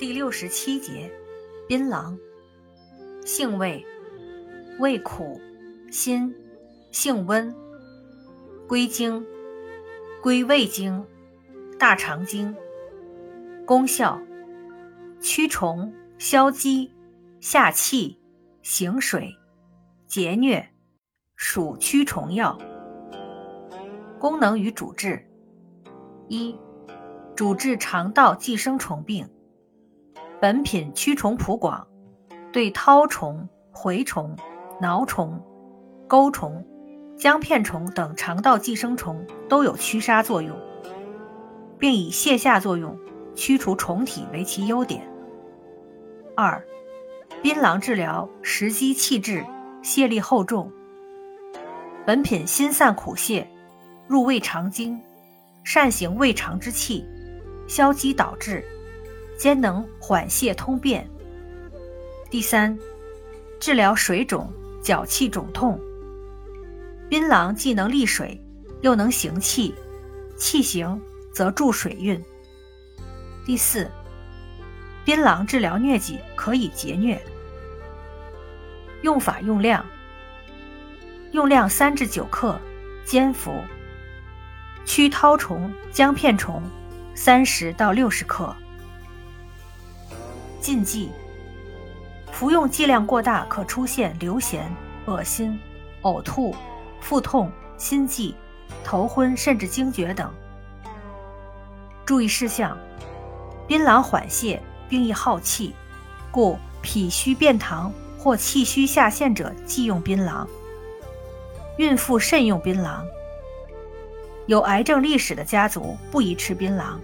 第六十七节，槟榔，性味，味苦，辛，性温，归经，归胃经、大肠经。功效，驱虫、消积、下气、行水、解疟，属驱虫药。功能与主治，一。主治肠道寄生虫病。本品驱虫谱广，对绦虫、蛔虫、挠虫、钩虫、姜片虫等肠道寄生虫都有驱杀作用，并以泻下作用、驱除虫体为其优点。二、槟榔治疗食积气滞、泻力厚重。本品辛散苦泻，入胃肠经，善行胃肠之气。消积导滞，兼能缓泻通便。第三，治疗水肿、脚气肿痛。槟榔既能利水，又能行气，气行则助水运。第四，槟榔治疗疟疾可以截疟。用法用量：用量三至九克，煎服。驱绦虫、姜片虫。三十到六十克。禁忌：服用剂量过大，可出现流涎、恶心、呕吐、腹痛、心悸、头昏甚至惊厥等。注意事项：槟榔缓泻，并易耗气，故脾虚便溏或气虚下陷者忌用槟榔。孕妇慎用槟榔。有癌症历史的家族不宜吃槟榔。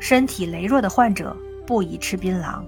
身体羸弱的患者不宜吃槟榔。